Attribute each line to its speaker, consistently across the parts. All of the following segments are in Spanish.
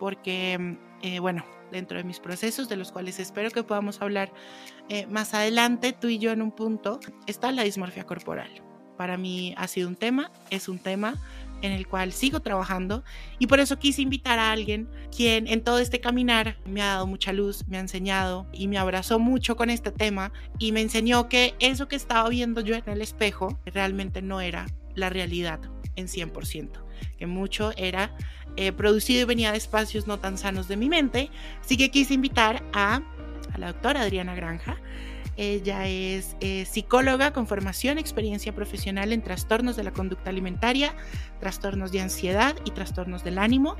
Speaker 1: porque, eh, bueno, dentro de mis procesos, de los cuales espero que podamos hablar eh, más adelante, tú y yo en un punto, está la dismorfia corporal. Para mí ha sido un tema, es un tema en el cual sigo trabajando y por eso quise invitar a alguien quien en todo este caminar me ha dado mucha luz, me ha enseñado y me abrazó mucho con este tema y me enseñó que eso que estaba viendo yo en el espejo realmente no era la realidad en 100%, que mucho era eh, producido y venía de espacios no tan sanos de mi mente. Así que quise invitar a, a la doctora Adriana Granja. Ella es eh, psicóloga con formación, experiencia profesional en trastornos de la conducta alimentaria, trastornos de ansiedad y trastornos del ánimo,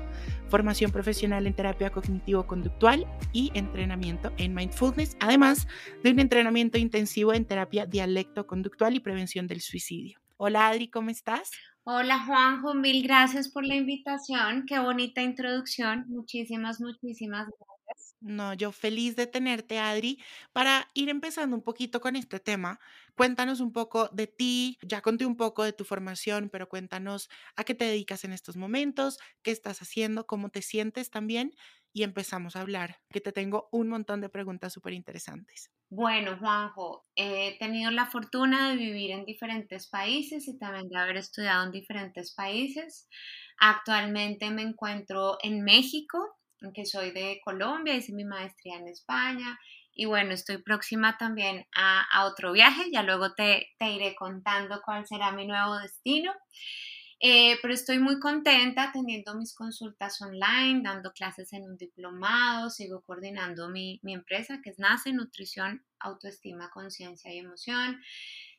Speaker 1: formación profesional en terapia cognitivo-conductual y entrenamiento en mindfulness, además de un entrenamiento intensivo en terapia dialecto-conductual y prevención del suicidio. Hola Adri, ¿cómo estás?
Speaker 2: Hola Juanjo, mil gracias por la invitación. Qué bonita introducción. Muchísimas, muchísimas gracias.
Speaker 1: No, yo feliz de tenerte, Adri. Para ir empezando un poquito con este tema, cuéntanos un poco de ti. Ya conté un poco de tu formación, pero cuéntanos a qué te dedicas en estos momentos, qué estás haciendo, cómo te sientes también. Y empezamos a hablar, que te tengo un montón de preguntas súper interesantes.
Speaker 2: Bueno, Juanjo, he tenido la fortuna de vivir en diferentes países y también de haber estudiado en diferentes países. Actualmente me encuentro en México, aunque soy de Colombia, hice mi maestría en España y bueno, estoy próxima también a, otro viaje, ya luego te, te iré contando cuál será mi nuevo destino. Eh, pero estoy muy contenta teniendo mis consultas online, dando clases en un diplomado, sigo coordinando mi, mi empresa que es Nace Nutrición, Autoestima, Conciencia y Emoción.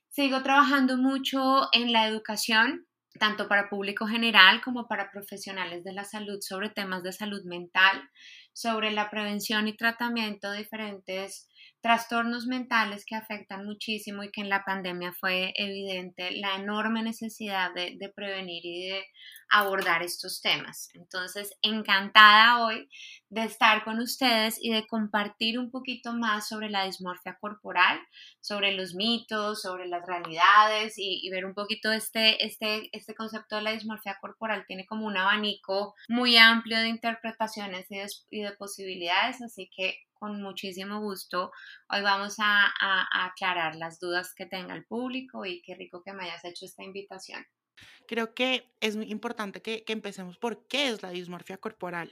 Speaker 2: Sigo trabajando mucho en la educación, tanto para público general como para profesionales de la salud sobre temas de salud mental, sobre la prevención y tratamiento de diferentes trastornos mentales que afectan muchísimo y que en la pandemia fue evidente la enorme necesidad de, prevenir y de abordar estos temas. Entonces, encantada hoy de estar con ustedes y de compartir un poquito más sobre la dismorfia corporal, sobre los mitos, sobre las realidades y, ver un poquito este, este, este concepto de la dismorfia corporal tiene como un abanico muy amplio de interpretaciones y de posibilidades, así que con muchísimo gusto. Hoy vamos a, aclarar las dudas que tenga el público y qué rico que me hayas hecho esta invitación.
Speaker 1: Creo que es muy importante que, empecemos por qué es la dismorfia corporal,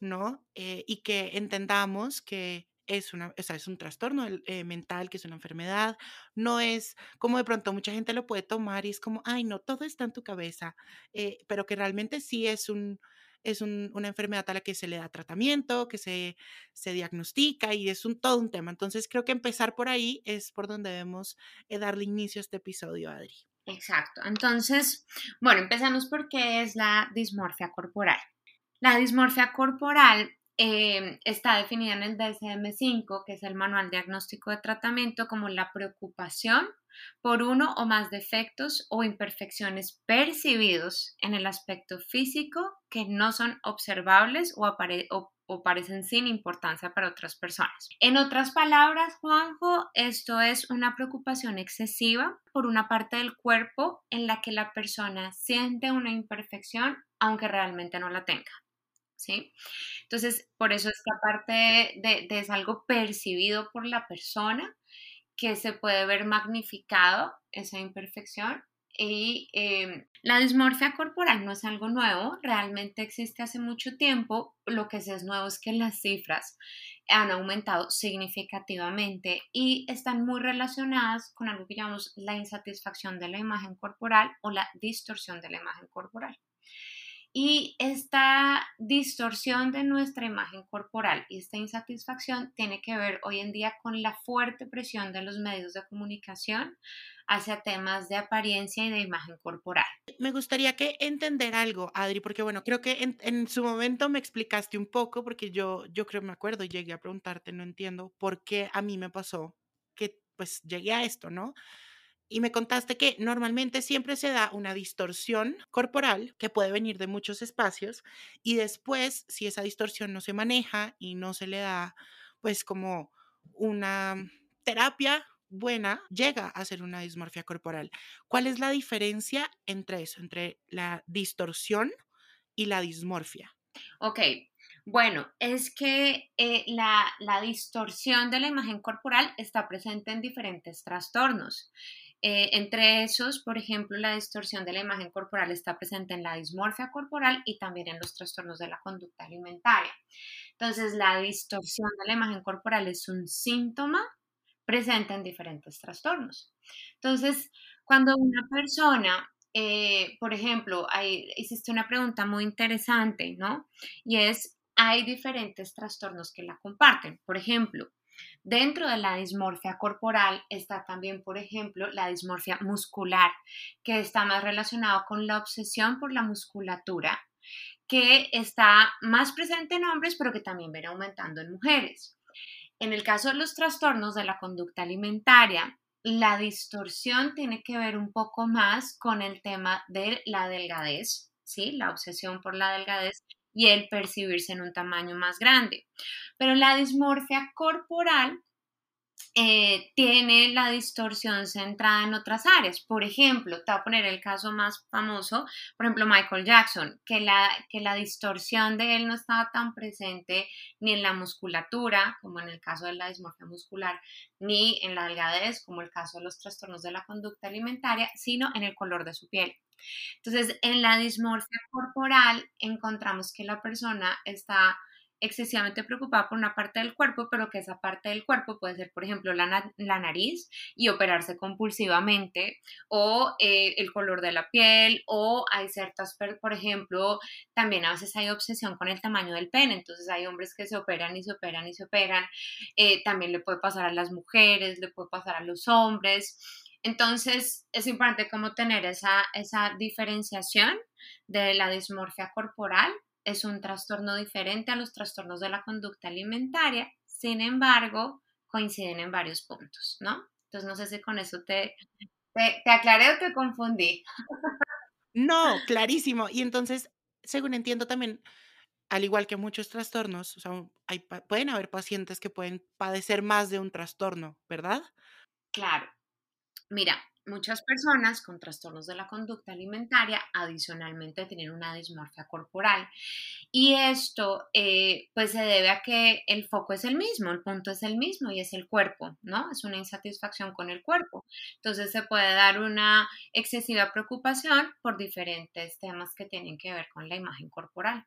Speaker 1: ¿no? Eh, y que entendamos que es, una, es un trastorno eh, mental, que es una enfermedad, no es como de pronto mucha gente lo puede tomar y es como, ay, no, todo está en tu cabeza, eh, pero que realmente sí es un, es una enfermedad a la que se le da tratamiento, que se, se diagnostica y es un, todo un tema. Entonces creo que empezar por ahí es por donde debemos eh, darle inicio a este episodio, Adri.
Speaker 2: Exacto. Entonces, bueno, empezamos por qué es la dismorfia corporal. La dismorfia corporal eh, está definida en el DSM-5, que es el Manual Diagnóstico de Tratamiento, como la preocupación por uno o más defectos o imperfecciones percibidos en el aspecto físico que no son observables o, parecen sin importancia para otras personas. En otras palabras, Juanjo, esto es una preocupación excesiva por una parte del cuerpo en la que la persona siente una imperfección aunque realmente no la tenga. ¿Sí? Entonces, por eso esta parte de, de es algo percibido por la persona que se puede ver magnificado esa imperfección y em, la dismorfia corporal no es algo nuevo, realmente existe hace mucho tiempo. Lo que sí es nuevo es que las cifras han aumentado significativamente y están muy relacionadas con algo que llamamos la insatisfacción de la imagen corporal o la distorsión de la imagen corporal. Y esta distorsión de nuestra imagen corporal y esta insatisfacción tiene que ver hoy en día con la fuerte presión de los medios de comunicación hacia temas de apariencia y de imagen corporal.
Speaker 1: Me gustaría que entender algo, Adri, porque bueno, creo que en, su momento me explicaste un poco, porque yo, yo creo, me acuerdo, llegué a preguntarte, no entiendo por qué a mí me pasó que pues llegué a esto, ¿no? Y me contaste que normalmente siempre se da una distorsión corporal que puede venir de muchos espacios y después, si esa distorsión no se maneja y no se le da pues como una terapia buena, llega a ser una dismorfia corporal. ¿Cuál es la diferencia entre eso, entre la distorsión y la dismorfia?
Speaker 2: Ok, bueno, es que eh, la, la, distorsión de la imagen corporal está presente en diferentes trastornos. Eh, entre esos, por ejemplo, la distorsión de la imagen corporal está presente en la dismorfia corporal y también en los trastornos de la conducta alimentaria. Entonces, la distorsión de la imagen corporal es un síntoma presente en diferentes trastornos. Entonces, cuando una persona, eh, por ejemplo, hay, hiciste una pregunta muy interesante, ¿no? Y es, hay diferentes trastornos que la comparten. Por ejemplo, Dentro de la dismorfia corporal está también, por ejemplo, la dismorfia muscular, que está más relacionado con la obsesión por la musculatura, que está más presente en hombres, pero que también viene aumentando en mujeres. En el caso de los trastornos de la conducta alimentaria, la distorsión tiene que ver un poco más con el tema de la delgadez, ¿sí? La obsesión por la delgadez y el percibirse en un tamaño más grande. Pero la dismorfia corporal eh, tiene la distorsión centrada en otras áreas. Por ejemplo, te voy a poner el caso más famoso, por ejemplo, Michael Jackson, que la, que la distorsión de él no estaba tan presente ni en la musculatura, como en el caso de la dismorfia muscular, ni en la delgadez, como el caso de los trastornos de la conducta alimentaria, sino en el color de su piel. Entonces, en la dismorfia corporal encontramos que la persona está excesivamente preocupada por una parte del cuerpo, pero que esa parte del cuerpo puede ser, por ejemplo, la, nariz y operarse compulsivamente, o eh, el color de la piel, o hay ciertas, por ejemplo, también a veces hay obsesión con el tamaño del pene, entonces hay hombres que se operan y se operan y se operan, eh, también le puede pasar a las mujeres, le puede pasar a los hombres. Entonces, es importante como tener esa, esa diferenciación de la dismorfia corporal es un trastorno diferente a los trastornos de la conducta alimentaria, sin embargo, coinciden en varios puntos, ¿no? Entonces, no sé si con eso te, te, aclaré o te confundí.
Speaker 1: No, clarísimo. Y entonces, según entiendo también, al igual que muchos trastornos, o sea, hay, pueden haber pacientes que pueden padecer más de un trastorno, ¿verdad?
Speaker 2: Claro. Mira, muchas personas con trastornos de la conducta alimentaria adicionalmente tienen una dismorfia corporal y esto eh, pues se debe a que el foco es el mismo, el punto es el mismo y es el cuerpo, ¿no? Es una insatisfacción con el cuerpo. Entonces se puede dar una excesiva preocupación por diferentes temas que tienen que ver con la imagen corporal.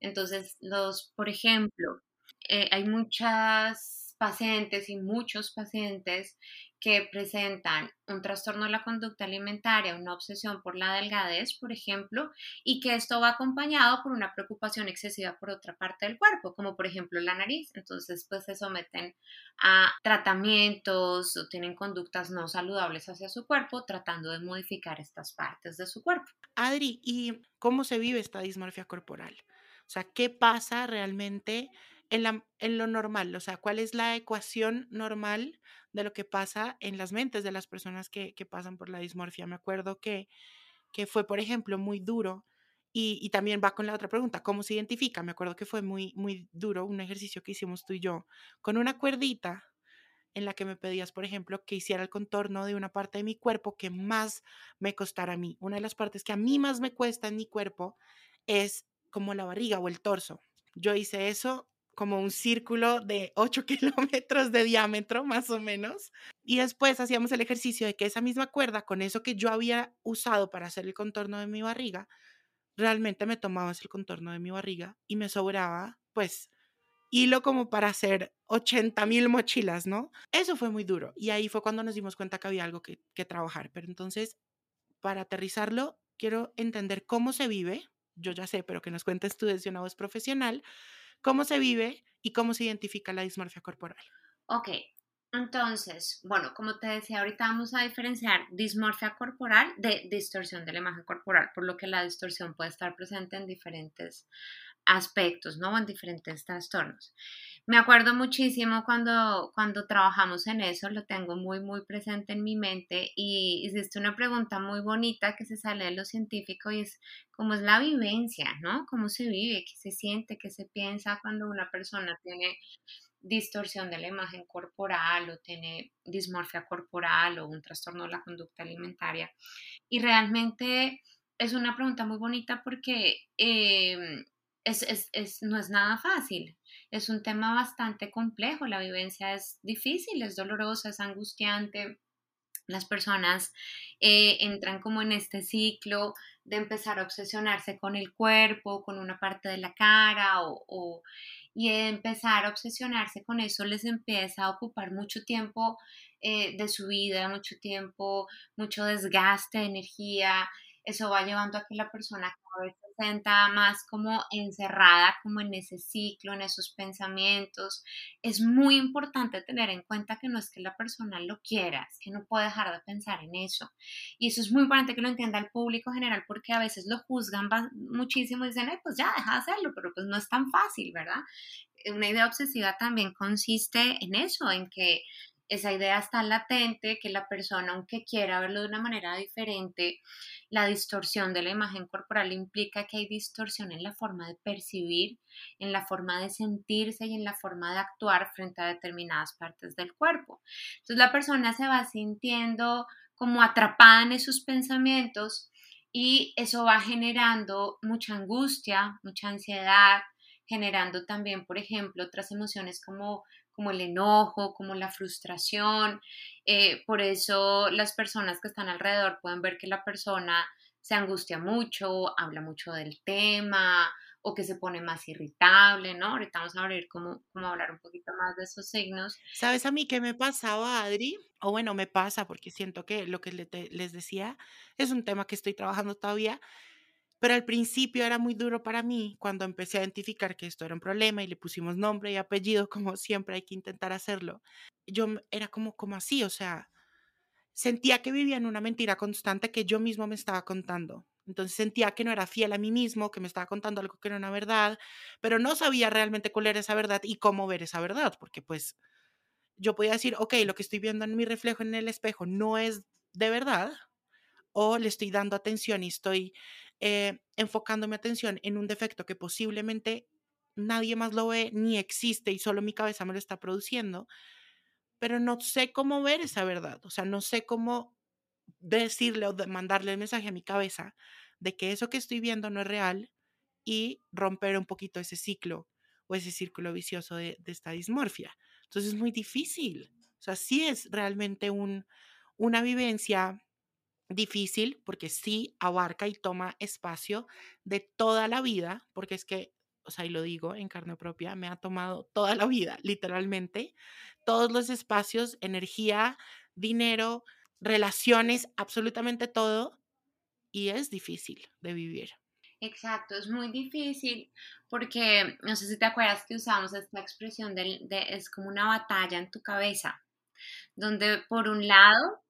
Speaker 2: Entonces los, por ejemplo, eh, hay muchas pacientes y muchos pacientes que presentan un trastorno de la conducta alimentaria, una obsesión por la delgadez, por ejemplo, y que esto va acompañado por una preocupación excesiva por otra parte del cuerpo, como por ejemplo la nariz. Entonces, pues se someten a tratamientos o tienen conductas no saludables hacia su cuerpo, tratando de modificar estas partes de su cuerpo.
Speaker 1: Adri, ¿y cómo se vive esta dismorfia corporal? O sea, ¿qué pasa realmente en, la, en lo normal? O sea, ¿cuál es la ecuación normal de lo que pasa en las mentes de las personas que, pasan por la dismorfia. Me acuerdo que, que fue, por ejemplo, muy duro y, también va con la otra pregunta, ¿cómo se identifica? Me acuerdo que fue muy, muy duro un ejercicio que hicimos tú y yo con una cuerdita en la que me pedías, por ejemplo, que hiciera el contorno de una parte de mi cuerpo que más me costara a mí. Una de las partes que a mí más me cuesta en mi cuerpo es como la barriga o el torso. Yo hice eso como un círculo de 8 kilómetros de diámetro, más o menos. Y después hacíamos el ejercicio de que esa misma cuerda, con eso que yo había usado para hacer el contorno de mi barriga, realmente me tomaba el contorno de mi barriga y me sobraba, pues, hilo como para hacer 80 mil mochilas, ¿no? Eso fue muy duro. Y ahí fue cuando nos dimos cuenta que había algo que, que trabajar. Pero entonces, para aterrizarlo, quiero entender cómo se vive yo ya sé, pero que nos cuentes tú desde una voz profesional, cómo se vive y cómo se identifica la dismorfia corporal.
Speaker 2: Ok, entonces, bueno, como te decía, ahorita vamos a diferenciar dismorfia corporal de distorsión de la imagen corporal, por lo que la distorsión puede estar presente en diferentes aspectos, ¿no? En diferentes trastornos. Me acuerdo muchísimo cuando, cuando trabajamos en eso, lo tengo muy, muy presente en mi mente y hiciste una pregunta muy bonita que se sale de lo científico y es cómo es la vivencia, ¿no? ¿Cómo se vive? ¿Qué se siente? ¿Qué se piensa cuando una persona tiene distorsión de la imagen corporal o tiene dismorfia corporal o un trastorno de la conducta alimentaria. Y realmente es una pregunta muy bonita porque em, no es nada fácil. Es un tema bastante complejo. La vivencia es difícil, es dolorosa, es angustiante. Las personas eh, entran como en este ciclo de empezar a obsesionarse con el cuerpo, con una parte de la cara o y empezar a obsesionarse con eso les empieza a ocupar mucho tiempo eh, de su vida, mucho tiempo, mucho desgaste de energía. Eso va llevando a que la persona cada vez se sienta más como encerrada, como en ese ciclo, en esos pensamientos. Es muy importante tener en cuenta que no es que la persona lo quiera, es que no puede dejar de pensar en eso. Y eso es muy importante que lo entienda el público general porque a veces lo juzgan muchísimo y dicen, pues ya, deja de hacerlo, pero pues no es tan fácil, ¿verdad? Una idea obsesiva también consiste en eso, en que esa idea está latente, que la persona, aunque quiera verlo de una manera diferente, la distorsión de la imagen corporal implica que hay distorsión en la forma de percibir, en la forma de sentirse y en la forma de actuar frente a determinadas partes del cuerpo. Entonces la persona se va sintiendo como atrapada en esos pensamientos y eso va generando mucha angustia, mucha ansiedad, generando también, por ejemplo, otras emociones como como el enojo, como la frustración. Eh, por eso las personas que están alrededor pueden ver que la persona se angustia mucho, habla mucho del tema o que se pone más irritable, ¿no? Ahorita vamos a ver cómo, cómo hablar un poquito más de esos signos.
Speaker 1: ¿Sabes a mí qué me pasaba, Adri? O bueno, me pasa porque siento que lo que les decía es un tema que estoy trabajando todavía pero al principio era muy duro para mí cuando empecé a identificar que esto era un problema y le pusimos nombre y apellido, como siempre hay que intentar hacerlo. Yo era como, como así, o sea, sentía que vivía en una mentira constante que yo mismo me estaba contando. Entonces sentía que no era fiel a mí mismo, que me estaba contando algo que no era una verdad, pero no sabía realmente cuál era esa verdad y cómo ver esa verdad, porque pues yo podía decir, ok, lo que estoy viendo en mi reflejo en el espejo no es de verdad, o le estoy dando atención y estoy eh, enfocando mi atención en un defecto que posiblemente nadie más lo ve ni existe y solo mi cabeza me lo está produciendo, pero no sé cómo ver esa verdad, o sea, no sé cómo decirle o mandarle el mensaje a mi cabeza de que eso que estoy viendo no es real y romper un poquito ese ciclo o ese círculo vicioso de, esta dismorfia. Entonces es muy difícil, o sea, sí es realmente un, una vivencia difícil porque sí abarca y toma espacio de toda la vida, porque es que, o sea, y lo digo en carne propia, me ha tomado toda la vida, literalmente, todos los espacios, energía, dinero, relaciones, absolutamente todo, y es difícil de vivir.
Speaker 2: Exacto, es muy difícil porque no sé si te acuerdas que usamos esta expresión de, de es como una batalla en tu cabeza, donde por un lado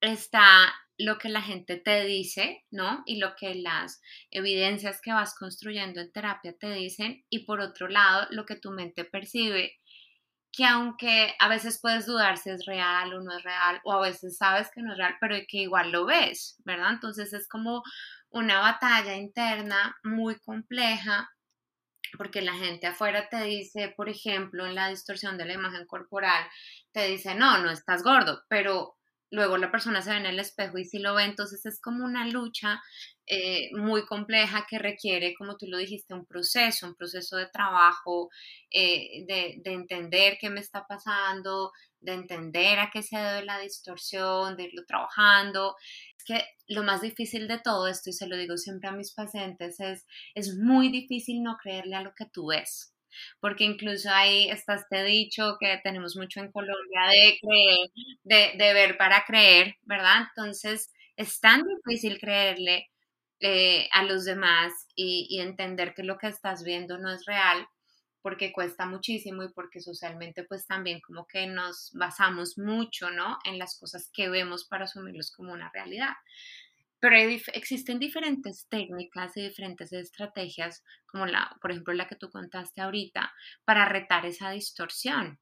Speaker 2: está lo que la gente te dice, ¿no? Y lo que las evidencias que vas construyendo en terapia te dicen. Y por otro lado, lo que tu mente percibe, que aunque a veces puedes dudar si es real o no es real, o a veces sabes que no es real, pero que igual lo ves, ¿verdad? Entonces es como una batalla interna muy compleja porque la gente afuera te dice, por ejemplo, en la distorsión de la imagen corporal, te dice, no, no estás gordo, pero luego la persona se ve en el espejo y si lo ve, entonces es como una lucha eh, muy compleja que requiere, como tú lo dijiste, un proceso, un proceso de trabajo, eh, de, de, entender qué me está pasando, de entender a qué se debe la distorsión, de irlo trabajando. Es que lo más difícil de todo esto, y se lo digo siempre a mis pacientes, es, es muy difícil no creerle a lo que tú ves porque incluso ahí está este dicho que tenemos mucho en Colombia de creer, de, de ver para creer, ¿verdad? Entonces es tan difícil creerle eh, a los demás y, y entender que lo que estás viendo no es real porque cuesta muchísimo y porque socialmente pues también como que nos basamos mucho, ¿no? En las cosas que vemos para asumirlos como una realidad. Pero existen diferentes técnicas y diferentes estrategias, como la, por ejemplo, la que tú contaste ahorita, para retar esa distorsión.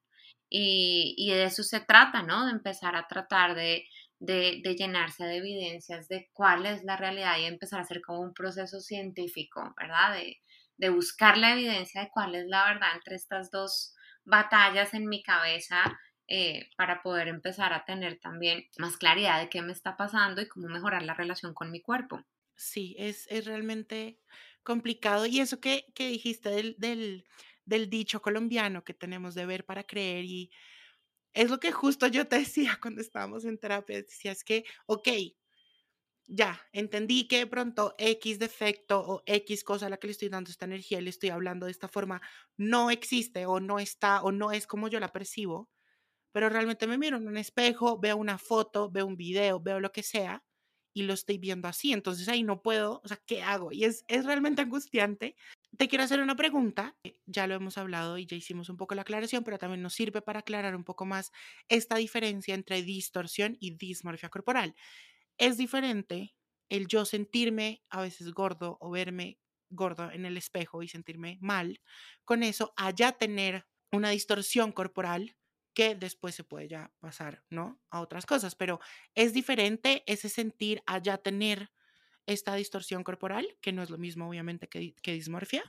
Speaker 2: Y, de eso se trata, ¿no? De empezar a tratar de, de, de, llenarse de evidencias de cuál es la realidad y empezar a hacer como un proceso científico, ¿verdad? De, de buscar la evidencia de cuál es la verdad entre estas dos batallas en mi cabeza eh, para poder empezar a tener también más claridad de qué me está pasando y cómo mejorar la relación con mi cuerpo.
Speaker 1: Sí, es, es realmente complicado. Y eso que, que dijiste del, del, del dicho colombiano que tenemos de ver para creer y es lo que justo yo te decía cuando estábamos en terapia, decías que, ok, ya, entendí que de pronto X defecto o X cosa a la que le estoy dando esta energía y le estoy hablando de esta forma no existe o no está o no es como yo la percibo, pero realmente me miro en un espejo, veo una foto, veo un video, veo lo que sea y lo estoy viendo así. Entonces ahí no puedo, o sea, ¿qué hago? Y es, es realmente angustiante. Te quiero hacer una pregunta, ya lo hemos hablado y ya hicimos un poco la aclaración, pero también nos sirve para aclarar un poco más esta diferencia entre distorsión y dismorfia corporal. Es diferente el yo sentirme a veces gordo o verme gordo en el espejo y sentirme mal con eso, allá tener una distorsión corporal que después se puede ya pasar, ¿no? A otras cosas, pero es diferente ese sentir allá tener esta distorsión corporal, que no es lo mismo obviamente que, que dismorfia.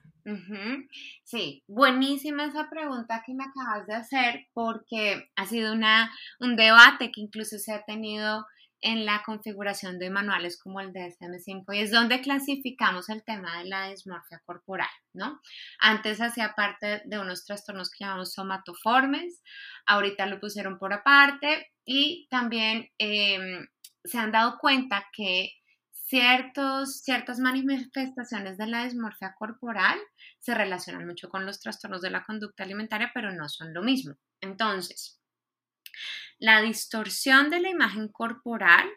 Speaker 2: Sí, buenísima esa pregunta que me acabas de hacer porque ha sido una, un debate que incluso se ha tenido en la configuración de manuales como el DSM-5 y es donde clasificamos el tema de la dismorfia corporal, ¿no? Antes hacía parte de unos trastornos que llamamos somatoformes, ahorita lo pusieron por aparte y también em, se han dado cuenta que ciertos, ciertas manifestaciones de la dismorfia corporal se relacionan mucho con los trastornos de la conducta alimentaria, pero no son lo mismo. Entonces, la distorsión de la imagen corporal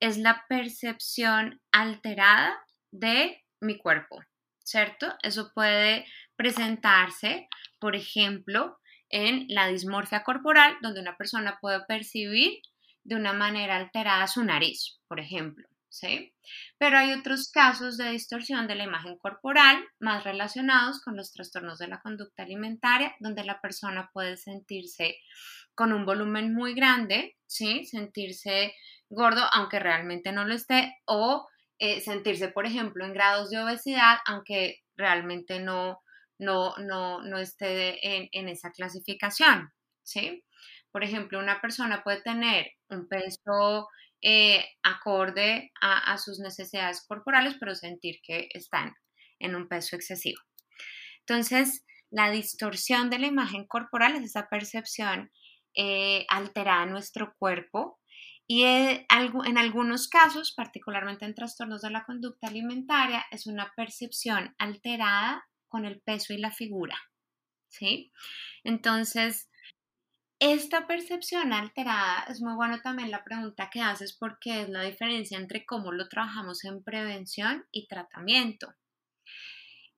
Speaker 2: es la percepción alterada de mi cuerpo, ¿cierto? Eso puede presentarse, por ejemplo, en la dismorfia corporal, donde una persona puede percibir de una manera alterada su nariz, por ejemplo. ¿Sí? Pero hay otros casos de distorsión de la imagen corporal más relacionados con los trastornos de la conducta alimentaria, donde la persona puede sentirse con un volumen muy grande, ¿sí? Sentirse gordo aunque realmente no lo esté o eh, sentirse, por ejemplo, en grados de obesidad aunque realmente no, no, no, no esté en, esa clasificación, ¿sí? Por ejemplo, una persona puede tener un peso eh, acorde a, a, sus necesidades corporales, pero sentir que están en un peso excesivo. Entonces, la distorsión de la imagen corporal es esa percepción eh, alterada nuestro cuerpo y eh, en algunos casos, particularmente en trastornos de la conducta alimentaria, es una percepción alterada con el peso y la figura. ¿sí? Entonces, esta percepción alterada es muy bueno también la pregunta que haces porque es la diferencia entre cómo lo trabajamos en prevención y tratamiento.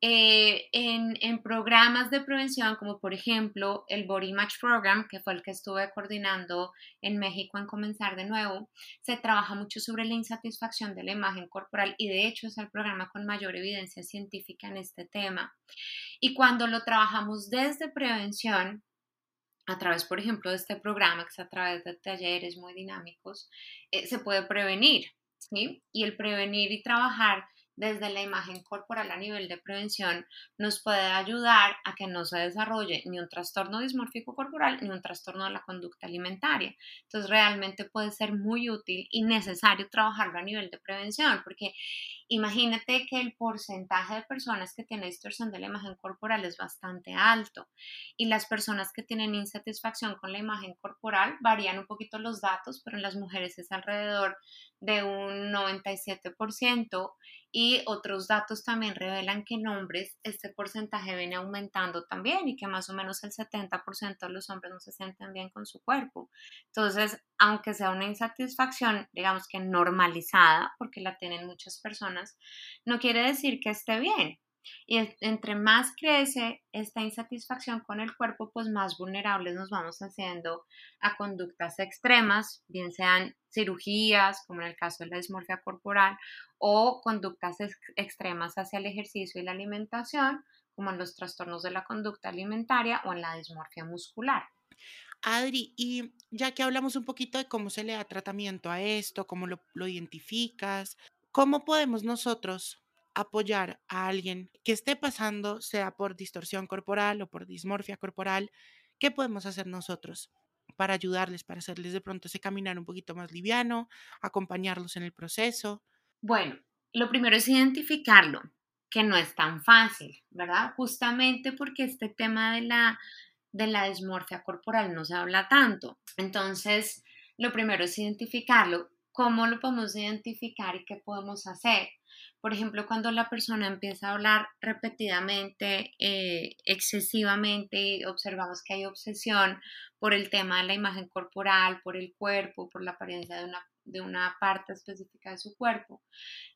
Speaker 2: Eh, en, programas de prevención, como por ejemplo el Body Match Program, que fue el que estuve coordinando en México en Comenzar de Nuevo, se trabaja mucho sobre la insatisfacción de la imagen corporal y de hecho es el programa con mayor evidencia científica en este tema. Y cuando lo trabajamos desde prevención, a través, por ejemplo, de este programa, que es a través de talleres muy dinámicos, eh, se puede prevenir, ¿sí? Y el prevenir y trabajar desde la imagen corporal a nivel de prevención nos puede ayudar a que no se desarrolle ni un trastorno dismórfico corporal ni un trastorno de la conducta alimentaria. Entonces realmente puede ser muy útil y necesario trabajarlo a nivel de prevención porque imagínate que el porcentaje de personas que tienen distorsión de la imagen corporal es bastante alto y las personas que tienen insatisfacción con la imagen corporal varían un poquito los datos, pero en las mujeres es alrededor de un 97% y otros datos también revelan que en hombres este porcentaje viene aumentando también y que más o menos el 70% de los hombres no se sienten bien con su cuerpo. Entonces, aunque sea una insatisfacción, digamos que normalizada, porque la tienen muchas personas, no quiere decir que esté bien. Y entre más crece esta insatisfacción con el cuerpo, pues más vulnerables nos vamos haciendo a conductas extremas, bien sean cirugías, como en el caso de la dismorfia corporal, o conductas extremas hacia el ejercicio y la alimentación, como en los trastornos de la conducta alimentaria o en la dismorfia muscular.
Speaker 1: Adri, y ya que hablamos un poquito de cómo se le da tratamiento a esto, cómo lo, lo identificas, ¿cómo podemos nosotros apoyar a alguien que esté pasando, sea por distorsión corporal o por dismorfia corporal, ¿qué podemos hacer nosotros para ayudarles, para hacerles de pronto ese caminar un poquito más liviano, acompañarlos en el proceso?
Speaker 2: Bueno, lo primero es identificarlo, que no es tan fácil, ¿verdad? Justamente porque este tema de la, de la dismorfia corporal no se habla tanto. Entonces, lo primero es identificarlo. ¿Cómo lo podemos identificar y qué podemos hacer? Por ejemplo, cuando la persona empieza a hablar repetidamente, eh, excesivamente, observamos que hay obsesión por el tema de la imagen corporal, por el cuerpo, por la apariencia de una, de una parte específica de su cuerpo.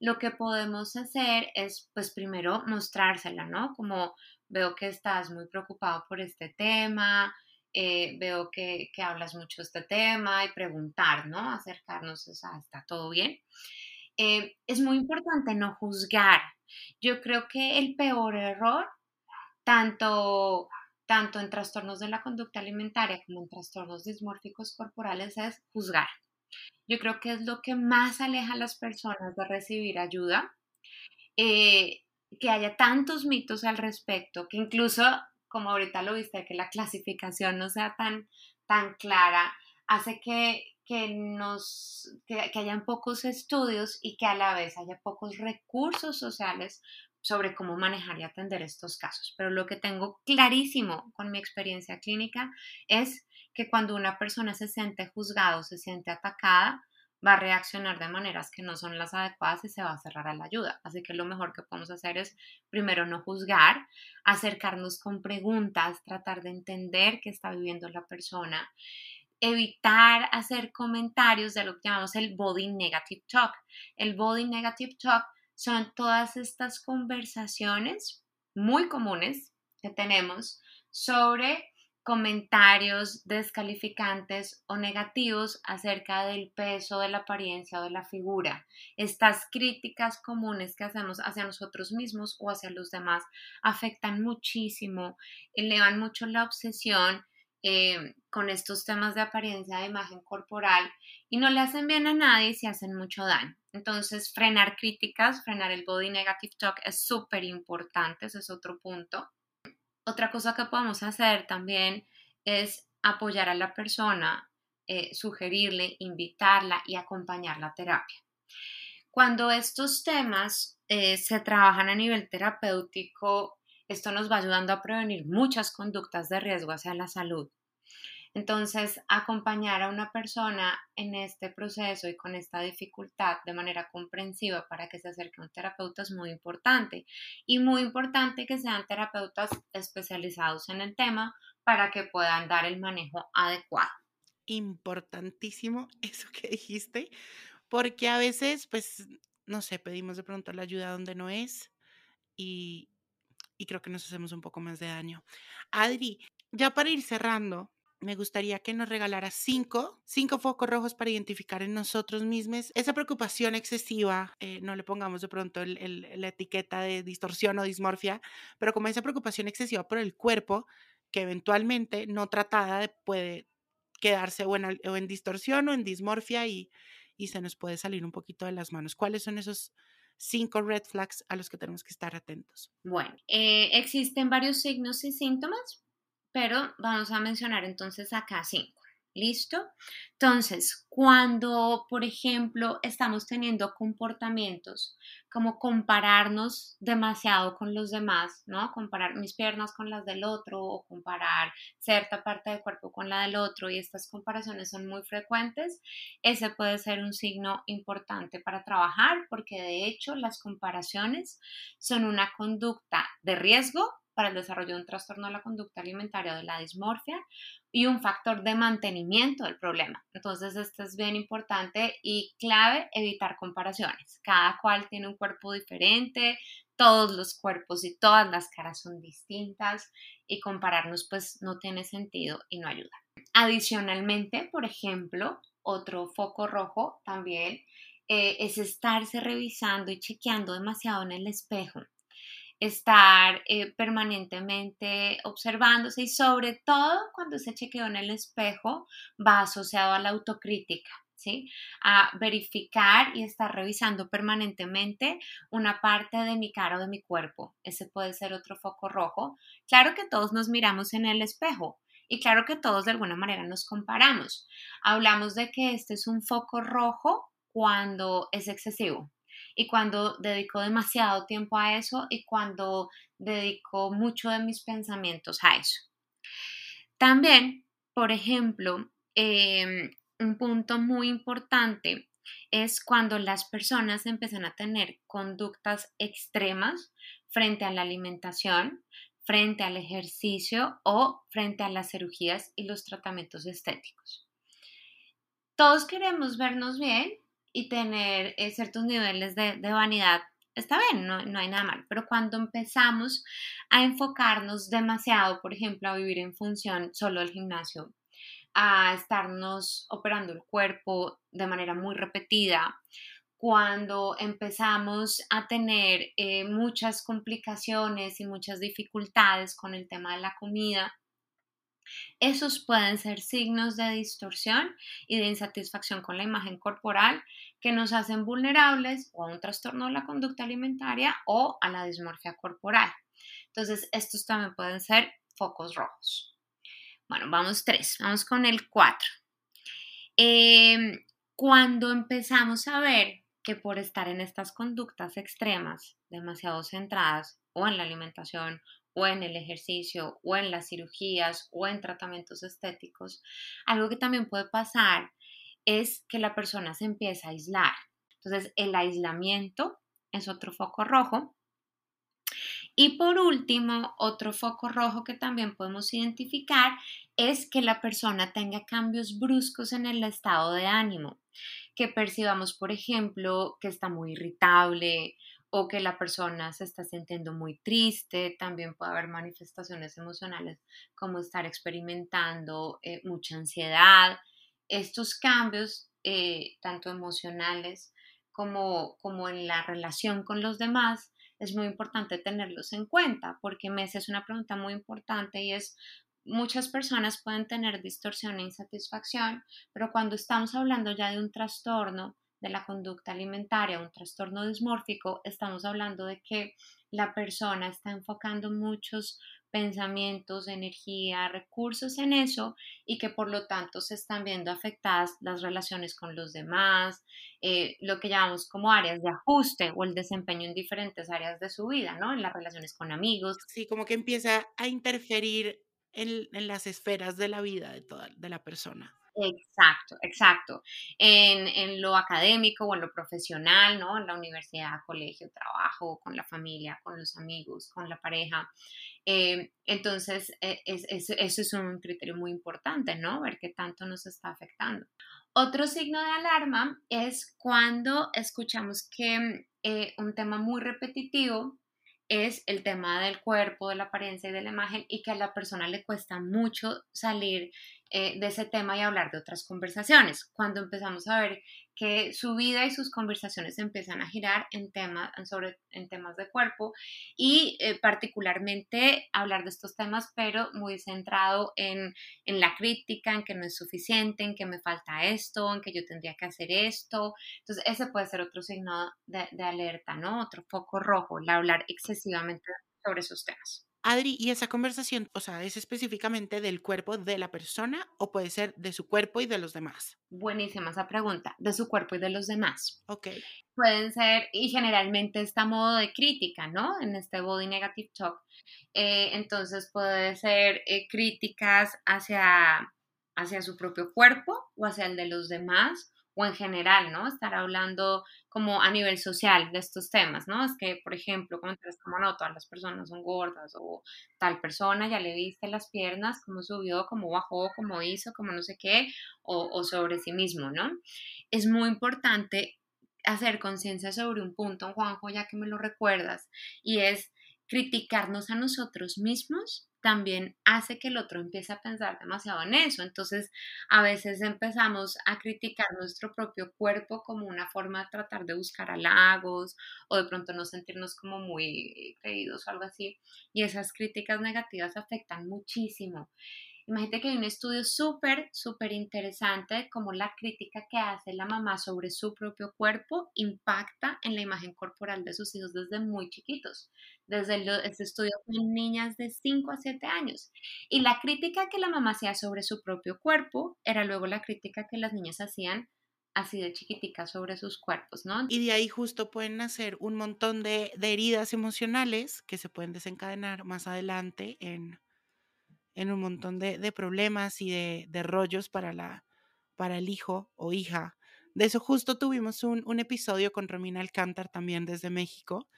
Speaker 2: Lo que podemos hacer es, pues primero mostrársela, ¿no? Como veo que estás muy preocupado por este tema, eh, veo que, que, hablas mucho de este tema y preguntar, ¿no? Acercarnos, o sea, ¿está todo bien? Eh, es muy importante no juzgar. Yo creo que el peor error, tanto, tanto en trastornos de la conducta alimentaria como en trastornos dismórficos corporales, es juzgar. Yo creo que es lo que más aleja a las personas de recibir ayuda. Eh, que haya tantos mitos al respecto, que incluso, como ahorita lo viste, que la clasificación no sea tan, tan clara, hace que, que, nos, que, hayan pocos estudios y que a la vez haya pocos recursos sociales sobre cómo manejar y atender estos casos. Pero lo que tengo clarísimo con mi experiencia clínica es que cuando una persona se siente juzgada o se siente atacada, va a reaccionar de maneras que no son las adecuadas y se va a cerrar a la ayuda. Así que lo mejor que podemos hacer es primero no juzgar, acercarnos con preguntas, tratar de entender qué está viviendo la persona evitar hacer comentarios de lo que llamamos el body negative talk. El body negative talk son todas estas conversaciones muy comunes que tenemos sobre comentarios descalificantes o negativos acerca del peso, de la apariencia o de la figura. Estas críticas comunes que hacemos hacia nosotros mismos o hacia los demás afectan muchísimo, elevan mucho la obsesión eh, con estos temas de apariencia de imagen corporal y no le hacen bien a nadie si hacen mucho daño. Entonces, frenar críticas, frenar el body negative talk es súper importante, ese es otro punto. Otra cosa que podemos hacer también es apoyar a la persona, eh, sugerirle, invitarla y acompañar la terapia. Cuando estos temas eh, se trabajan a nivel terapéutico, esto nos va ayudando a prevenir muchas conductas de riesgo hacia la salud. Entonces, acompañar a una persona en este proceso y con esta dificultad de manera comprensiva para que se acerque a un terapeuta es muy importante. Y muy importante que sean terapeutas especializados en el tema para que puedan dar el manejo adecuado.
Speaker 1: Importantísimo eso que dijiste, porque a veces, pues, no sé, pedimos de pronto la ayuda donde no es y, y creo que nos hacemos un poco más de daño. Adri, ya para ir cerrando, me gustaría que nos regalara cinco, cinco focos rojos para identificar en nosotros mismos esa preocupación excesiva, eh, no le pongamos de pronto la etiqueta de distorsión o dismorfia, pero como esa preocupación excesiva por el cuerpo que eventualmente no tratada puede quedarse o en, distorsión o en dismorfia y, y se nos puede salir un poquito de las manos. ¿Cuáles son esos cinco red flags a los que tenemos que estar atentos?
Speaker 2: Bueno, eh, existen varios signos y síntomas, pero vamos a mencionar entonces acá cinco. ¿Listo? Entonces, cuando, por ejemplo, estamos teniendo comportamientos como compararnos demasiado con los demás, ¿no? Comparar mis piernas con las del otro o comparar cierta parte del cuerpo con la del otro y estas comparaciones son muy frecuentes, ese puede ser un signo importante para trabajar porque de hecho las comparaciones son una conducta de riesgo para el desarrollo de un trastorno de la conducta alimentaria o de la dismorfia y un factor de mantenimiento del problema. Entonces, esto es bien importante y clave evitar comparaciones. Cada cual tiene un cuerpo diferente, todos los cuerpos y todas las caras son distintas y compararnos pues no tiene sentido y no ayuda. Adicionalmente, por ejemplo, otro foco rojo también eh, es estarse revisando y chequeando demasiado en el espejo estar eh, permanentemente observándose y sobre todo cuando ese chequeo en el espejo va asociado a la autocrítica. ¿Sí? A verificar y estar revisando permanentemente una parte de mi cara o de mi cuerpo. Ese puede ser otro foco rojo. Claro que todos nos miramos en el espejo y claro que todos de alguna manera nos comparamos. Hablamos de que este es un foco rojo cuando es excesivo, y cuando dedico demasiado tiempo a eso y cuando dedico mucho de mis pensamientos a eso. También, por ejemplo, em, un punto muy importante es cuando las personas empiezan a tener conductas extremas frente a la alimentación, frente al ejercicio o frente a las cirugías y los tratamientos estéticos. Todos queremos vernos bien y tener eh, ciertos niveles de, vanidad está bien, no, no, hay nada mal, pero cuando empezamos a enfocarnos demasiado, por ejemplo, a vivir en función solo del gimnasio, a estarnos operando el cuerpo de manera muy repetida, cuando empezamos a tener eh, muchas complicaciones y muchas dificultades con el tema de la comida, esos pueden ser signos de distorsión y de insatisfacción con la imagen corporal que nos hacen vulnerables o a un trastorno de la conducta alimentaria o a la dismorfia corporal. Entonces, estos también pueden ser focos rojos. Bueno, vamos tres, vamos con el cuatro. Em, cuando empezamos a ver que por estar en estas conductas extremas, demasiado centradas o en la alimentación o en el ejercicio o en las cirugías o en tratamientos estéticos, algo que también puede pasar es que la persona se empieza a aislar. Entonces, el aislamiento es otro foco rojo. Y por último, otro foco rojo que también podemos identificar es que la persona tenga cambios bruscos en el estado de ánimo, que percibamos, por ejemplo, que está muy irritable o que la persona se está sintiendo muy triste, también puede haber manifestaciones emocionales como estar experimentando eh, mucha ansiedad, estos cambios, eh, tanto emocionales como, como en la relación con los demás, es muy importante tenerlos en cuenta, porque me es una pregunta muy importante y es, muchas personas pueden tener distorsión e insatisfacción, pero cuando estamos hablando ya de un trastorno de la conducta alimentaria, un trastorno dismórfico, estamos hablando de que la persona está enfocando muchos pensamientos, energía, recursos en eso y que por lo tanto se están viendo afectadas las relaciones con los demás, eh, lo que llamamos como áreas de ajuste o el desempeño en diferentes áreas de su vida, ¿no? En las relaciones con amigos.
Speaker 1: Sí, como que empieza a interferir en, en las esferas de la vida de toda de la persona.
Speaker 2: Exacto, exacto. En, en, lo académico o en lo profesional, ¿no? En la universidad, colegio, trabajo, con la familia, con los amigos, con la pareja. Eh, entonces, e, eso es un criterio muy importante, ¿no? Ver qué tanto nos está afectando. Otro signo de alarma es cuando escuchamos que eh, un tema muy repetitivo es el tema del cuerpo, de la apariencia y de la imagen y que a la persona le cuesta mucho salir eh, de ese tema y hablar de otras conversaciones. Cuando empezamos a ver que su vida y sus conversaciones empiezan a girar en, temas sobre, en temas de cuerpo y eh, particularmente hablar de estos temas, pero muy centrado en, en, la crítica, en que no es suficiente, en que me falta esto, en que yo tendría que hacer esto. Entonces, ese puede ser otro signo de, de alerta, ¿no? Otro foco rojo, el hablar excesivamente sobre esos temas.
Speaker 1: Adri, ¿y esa conversación, o sea, es específicamente del cuerpo de la persona o puede ser de su cuerpo y de los demás?
Speaker 2: Buenísima esa pregunta, de su cuerpo y de los demás.
Speaker 1: Ok.
Speaker 2: Pueden ser, y generalmente está modo de crítica, ¿no? En este body negative talk. Eh, entonces puede ser eh, críticas hacia, hacia su propio cuerpo o hacia el de los demás o en general, ¿no? Estar hablando como a nivel social de estos temas, ¿no? Es que, por ejemplo, comentarios como no, todas las personas son gordas o tal persona ya le viste las piernas, cómo subió, cómo bajó, cómo hizo, cómo no sé qué, o, o sobre sí mismo, ¿no? Es muy importante hacer conciencia sobre un punto, Juanjo, ya que me lo recuerdas, y es criticarnos a nosotros mismos también hace que el otro empiece a pensar demasiado en eso. Entonces, a veces empezamos a criticar nuestro propio cuerpo como una forma de tratar de buscar halagos o de pronto no sentirnos como muy creídos o algo así. Y esas críticas negativas afectan muchísimo. Imagínate que hay un estudio súper, súper interesante de cómo la crítica que hace la mamá sobre su propio cuerpo impacta en la imagen corporal de sus hijos desde muy chiquitos. Desde este estudio con niñas de 5 a 7 años. Y la crítica que la mamá hacía sobre su propio cuerpo era luego la crítica que las niñas hacían así de chiquiticas sobre sus cuerpos, ¿no?
Speaker 1: Y de ahí justo pueden nacer un montón de, de heridas emocionales que se pueden desencadenar más adelante en en un montón de, problemas y de, rollos para, la, para el hijo o hija. De eso justo tuvimos un, episodio con Romina Alcántar también desde México,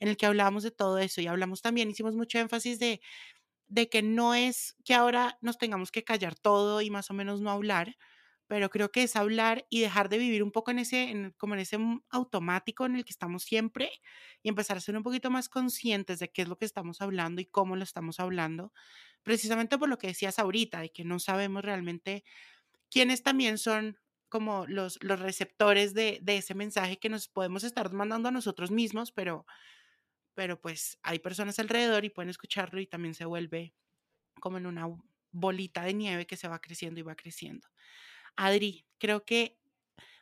Speaker 1: en el que hablábamos de todo eso y hablamos también, hicimos mucho énfasis de, de que no es que ahora nos tengamos que callar todo y más o menos no hablar, pero creo que es hablar y dejar de vivir un poco en ese, en, como en ese automático en el que estamos siempre y empezar a ser un poquito más conscientes de qué es lo que estamos hablando y cómo lo estamos hablando, precisamente por lo que decías ahorita, de que no sabemos realmente quiénes también son como los, los receptores de, ese mensaje que nos podemos estar mandando a nosotros mismos, pero, pero pues hay personas alrededor y pueden escucharlo y también se vuelve como en una bolita de nieve que se va creciendo y va creciendo. Adri, creo que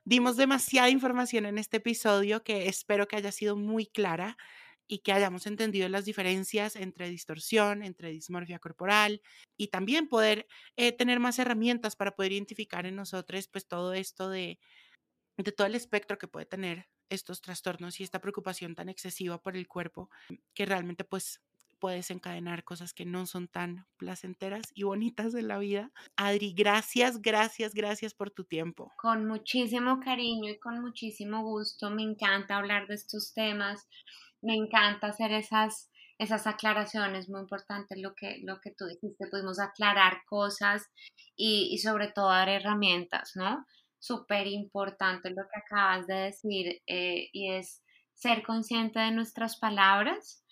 Speaker 1: dimos demasiada información en este episodio que espero que haya sido muy clara y que hayamos entendido las diferencias entre distorsión, entre dismorfia corporal y también poder eh, tener más herramientas para poder identificar en nosotros pues todo esto de, de todo el espectro que puede tener estos trastornos y esta preocupación tan excesiva por el cuerpo que realmente pues puede desencadenar cosas que no son tan placenteras y bonitas en la vida. Adri, gracias, gracias, gracias por tu tiempo.
Speaker 2: Con muchísimo cariño y con muchísimo gusto. Me encanta hablar de estos temas me encanta hacer esas, esas aclaraciones, muy importante lo que, lo que tú dijiste, pudimos aclarar cosas y, sobre todo dar herramientas, ¿no? Súper importante lo que acabas de decir eh, y es ser consciente de nuestras palabras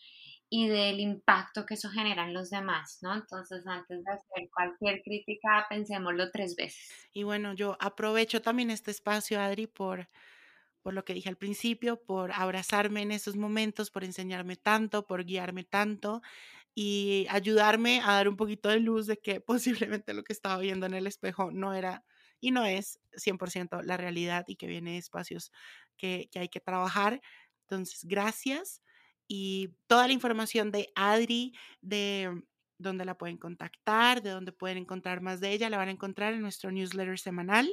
Speaker 2: y del impacto que eso genera en los demás, ¿no? Entonces, antes de hacer cualquier crítica, pensémoslo tres veces.
Speaker 1: Y bueno, yo aprovecho también este espacio, Adri, por por lo que dije al principio, por abrazarme en esos momentos, por enseñarme tanto, por guiarme tanto y ayudarme a dar un poquito de luz de que posiblemente lo que estaba viendo en el espejo no era y no es 100% la realidad y que viene de espacios que, que hay que trabajar. Entonces, gracias. Y toda la información de Adri, de dónde la pueden contactar, de dónde pueden encontrar más de ella, la van a encontrar en nuestro newsletter semanal.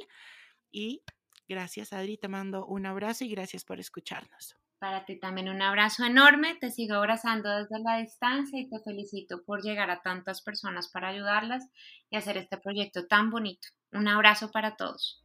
Speaker 1: Y Gracias, Adri. Te mando un abrazo y gracias por escucharnos.
Speaker 2: Para ti también un abrazo enorme. Te sigo abrazando desde la distancia y te felicito por llegar a tantas personas para ayudarlas y hacer este proyecto tan bonito. Un abrazo para todos.